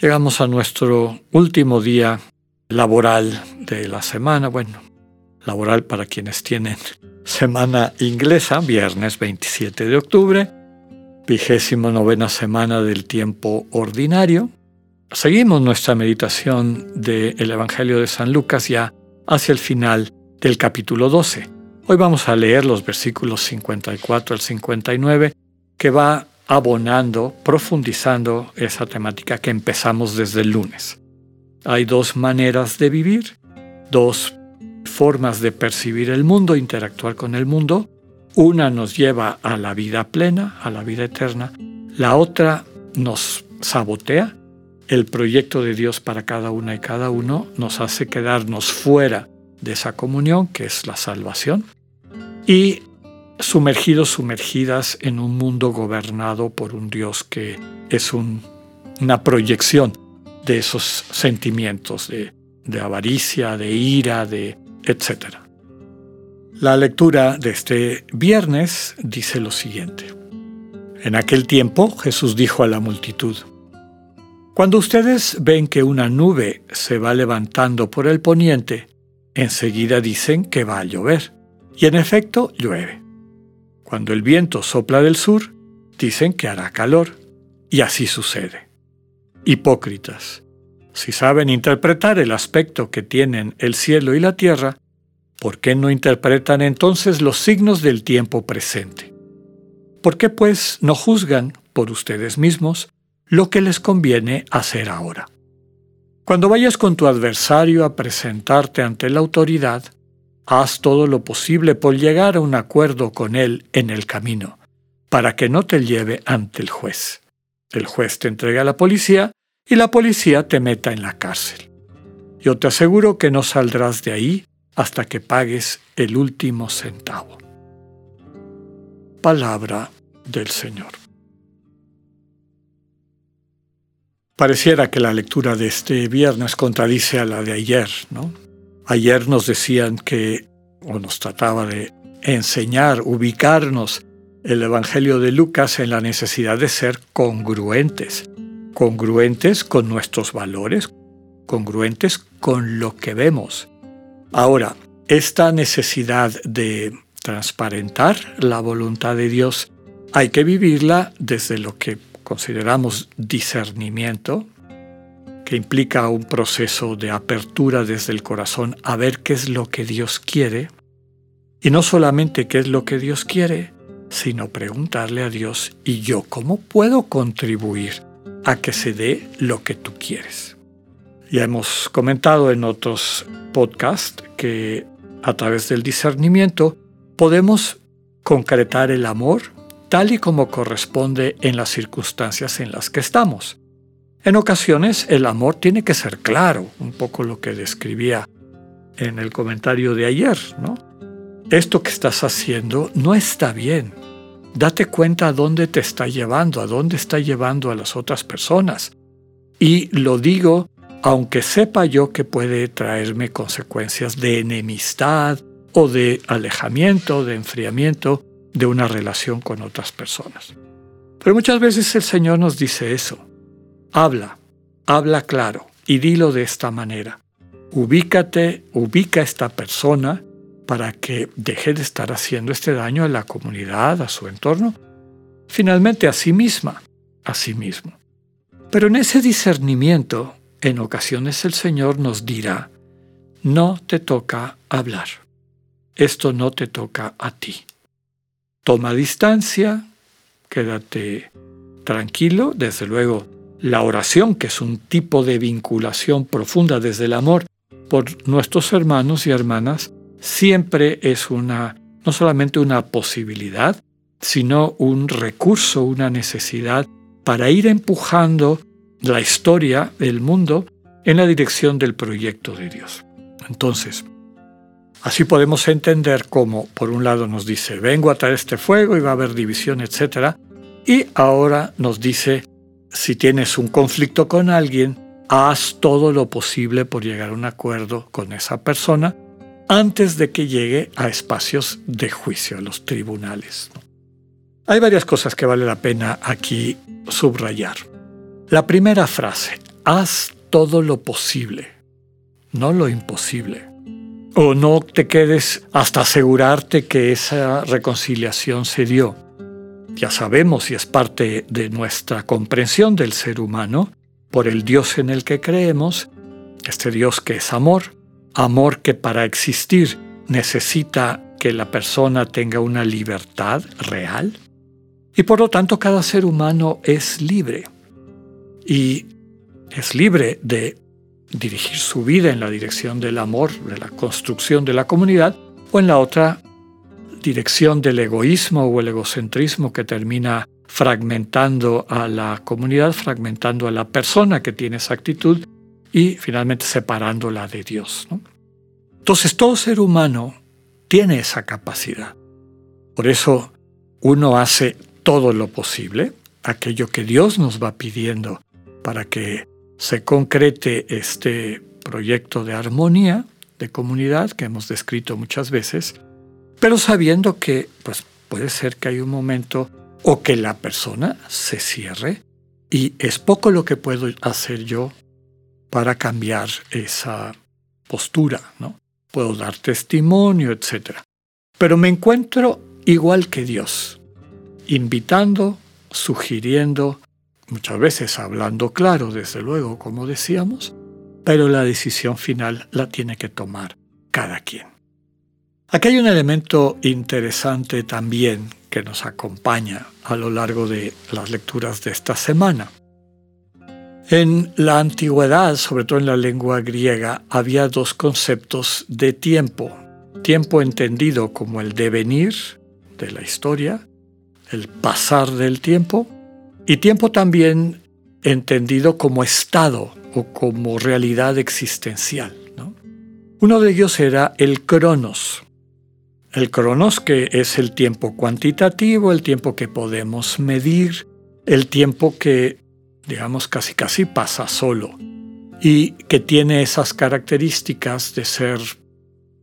Llegamos a nuestro último día laboral de la semana, bueno, laboral para quienes tienen semana inglesa, viernes 27 de octubre, vigésimo novena semana del tiempo ordinario. Seguimos nuestra meditación del Evangelio de San Lucas ya hacia el final del capítulo 12. Hoy vamos a leer los versículos 54 al 59 que va abonando, profundizando esa temática que empezamos desde el lunes. Hay dos maneras de vivir, dos formas de percibir el mundo, interactuar con el mundo. Una nos lleva a la vida plena, a la vida eterna. La otra nos sabotea. El proyecto de Dios para cada una y cada uno nos hace quedarnos fuera de esa comunión que es la salvación y sumergidos, sumergidas en un mundo gobernado por un Dios que es una proyección de esos sentimientos de, de avaricia, de ira, de etc. La lectura de este viernes dice lo siguiente. En aquel tiempo Jesús dijo a la multitud, Cuando ustedes ven que una nube se va levantando por el poniente, enseguida dicen que va a llover. Y en efecto llueve. Cuando el viento sopla del sur, dicen que hará calor. Y así sucede. Hipócritas, si saben interpretar el aspecto que tienen el cielo y la tierra, ¿por qué no interpretan entonces los signos del tiempo presente? ¿Por qué pues no juzgan por ustedes mismos lo que les conviene hacer ahora? Cuando vayas con tu adversario a presentarte ante la autoridad, Haz todo lo posible por llegar a un acuerdo con él en el camino, para que no te lleve ante el juez. El juez te entrega a la policía y la policía te meta en la cárcel. Yo te aseguro que no saldrás de ahí hasta que pagues el último centavo. Palabra del Señor. Pareciera que la lectura de este viernes contradice a la de ayer, ¿no? Ayer nos decían que, o nos trataba de enseñar, ubicarnos el Evangelio de Lucas en la necesidad de ser congruentes, congruentes con nuestros valores, congruentes con lo que vemos. Ahora, esta necesidad de transparentar la voluntad de Dios hay que vivirla desde lo que consideramos discernimiento, que implica un proceso de apertura desde el corazón a ver qué es lo que Dios quiere, y no solamente qué es lo que Dios quiere, sino preguntarle a Dios, ¿y yo cómo puedo contribuir a que se dé lo que tú quieres? Ya hemos comentado en otros podcasts que a través del discernimiento podemos concretar el amor tal y como corresponde en las circunstancias en las que estamos. En ocasiones el amor tiene que ser claro, un poco lo que describía en el comentario de ayer, ¿no? Esto que estás haciendo no está bien. Date cuenta a dónde te está llevando, a dónde está llevando a las otras personas. Y lo digo aunque sepa yo que puede traerme consecuencias de enemistad o de alejamiento, de enfriamiento de una relación con otras personas. Pero muchas veces el Señor nos dice eso. Habla, habla claro y dilo de esta manera. Ubícate, ubica a esta persona para que deje de estar haciendo este daño a la comunidad, a su entorno, finalmente a sí misma, a sí mismo. Pero en ese discernimiento, en ocasiones el Señor nos dirá, no te toca hablar, esto no te toca a ti. Toma distancia, quédate tranquilo, desde luego la oración, que es un tipo de vinculación profunda desde el amor por nuestros hermanos y hermanas, siempre es una, no solamente una posibilidad, sino un recurso, una necesidad para ir empujando la historia, el mundo, en la dirección del proyecto de Dios. Entonces, así podemos entender cómo, por un lado nos dice, vengo a traer este fuego y va a haber división, etc. Y ahora nos dice, si tienes un conflicto con alguien, haz todo lo posible por llegar a un acuerdo con esa persona antes de que llegue a espacios de juicio, a los tribunales. Hay varias cosas que vale la pena aquí subrayar. La primera frase, haz todo lo posible, no lo imposible. O no te quedes hasta asegurarte que esa reconciliación se dio. Ya sabemos y es parte de nuestra comprensión del ser humano por el Dios en el que creemos, este Dios que es amor, amor que para existir necesita que la persona tenga una libertad real. Y por lo tanto cada ser humano es libre. Y es libre de dirigir su vida en la dirección del amor, de la construcción de la comunidad, o en la otra dirección del egoísmo o el egocentrismo que termina fragmentando a la comunidad, fragmentando a la persona que tiene esa actitud y finalmente separándola de Dios. Entonces todo ser humano tiene esa capacidad. Por eso uno hace todo lo posible, aquello que Dios nos va pidiendo para que se concrete este proyecto de armonía, de comunidad que hemos descrito muchas veces, pero sabiendo que pues, puede ser que hay un momento o que la persona se cierre y es poco lo que puedo hacer yo para cambiar esa postura, ¿no? Puedo dar testimonio, etc. Pero me encuentro igual que Dios, invitando, sugiriendo, muchas veces hablando claro, desde luego, como decíamos, pero la decisión final la tiene que tomar cada quien. Aquí hay un elemento interesante también que nos acompaña a lo largo de las lecturas de esta semana. En la antigüedad, sobre todo en la lengua griega, había dos conceptos de tiempo. Tiempo entendido como el devenir de la historia, el pasar del tiempo, y tiempo también entendido como estado o como realidad existencial. Uno de ellos era el cronos, el cronos, que es el tiempo cuantitativo, el tiempo que podemos medir, el tiempo que, digamos, casi casi pasa solo y que tiene esas características de ser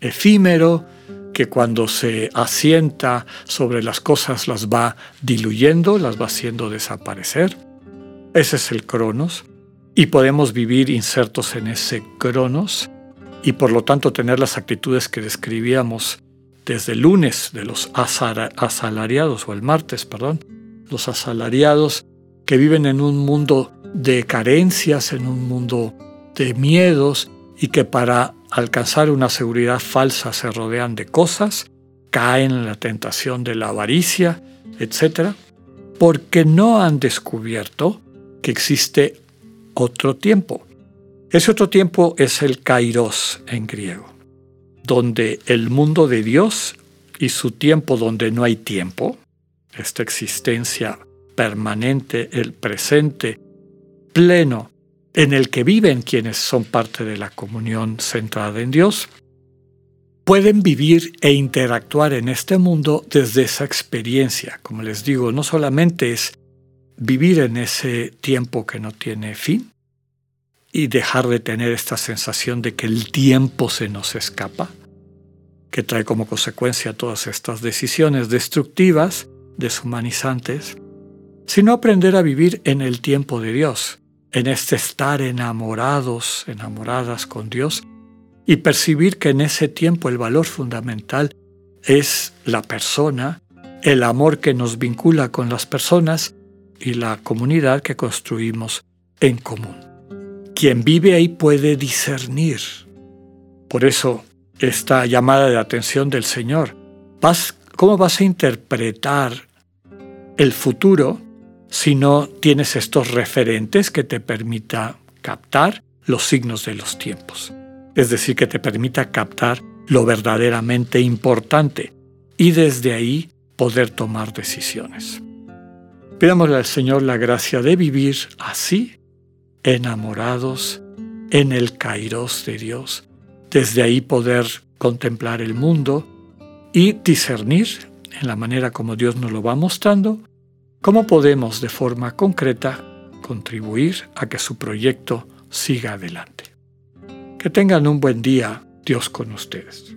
efímero, que cuando se asienta sobre las cosas las va diluyendo, las va haciendo desaparecer. Ese es el cronos. Y podemos vivir insertos en ese cronos y por lo tanto tener las actitudes que describíamos desde el lunes de los asalariados, o el martes, perdón, los asalariados que viven en un mundo de carencias, en un mundo de miedos y que para alcanzar una seguridad falsa se rodean de cosas, caen en la tentación de la avaricia, etc., porque no han descubierto que existe otro tiempo. Ese otro tiempo es el kairos en griego donde el mundo de Dios y su tiempo donde no hay tiempo, esta existencia permanente, el presente pleno en el que viven quienes son parte de la comunión centrada en Dios, pueden vivir e interactuar en este mundo desde esa experiencia. Como les digo, no solamente es vivir en ese tiempo que no tiene fin y dejar de tener esta sensación de que el tiempo se nos escapa, que trae como consecuencia todas estas decisiones destructivas, deshumanizantes, sino aprender a vivir en el tiempo de Dios, en este estar enamorados, enamoradas con Dios, y percibir que en ese tiempo el valor fundamental es la persona, el amor que nos vincula con las personas y la comunidad que construimos en común. Quien vive ahí puede discernir. Por eso esta llamada de atención del Señor. ¿Cómo vas a interpretar el futuro si no tienes estos referentes que te permita captar los signos de los tiempos? Es decir, que te permita captar lo verdaderamente importante y desde ahí poder tomar decisiones. Pidámosle al Señor la gracia de vivir así, enamorados en el kairos de Dios. Desde ahí poder contemplar el mundo y discernir en la manera como Dios nos lo va mostrando, cómo podemos de forma concreta contribuir a que su proyecto siga adelante. Que tengan un buen día, Dios con ustedes.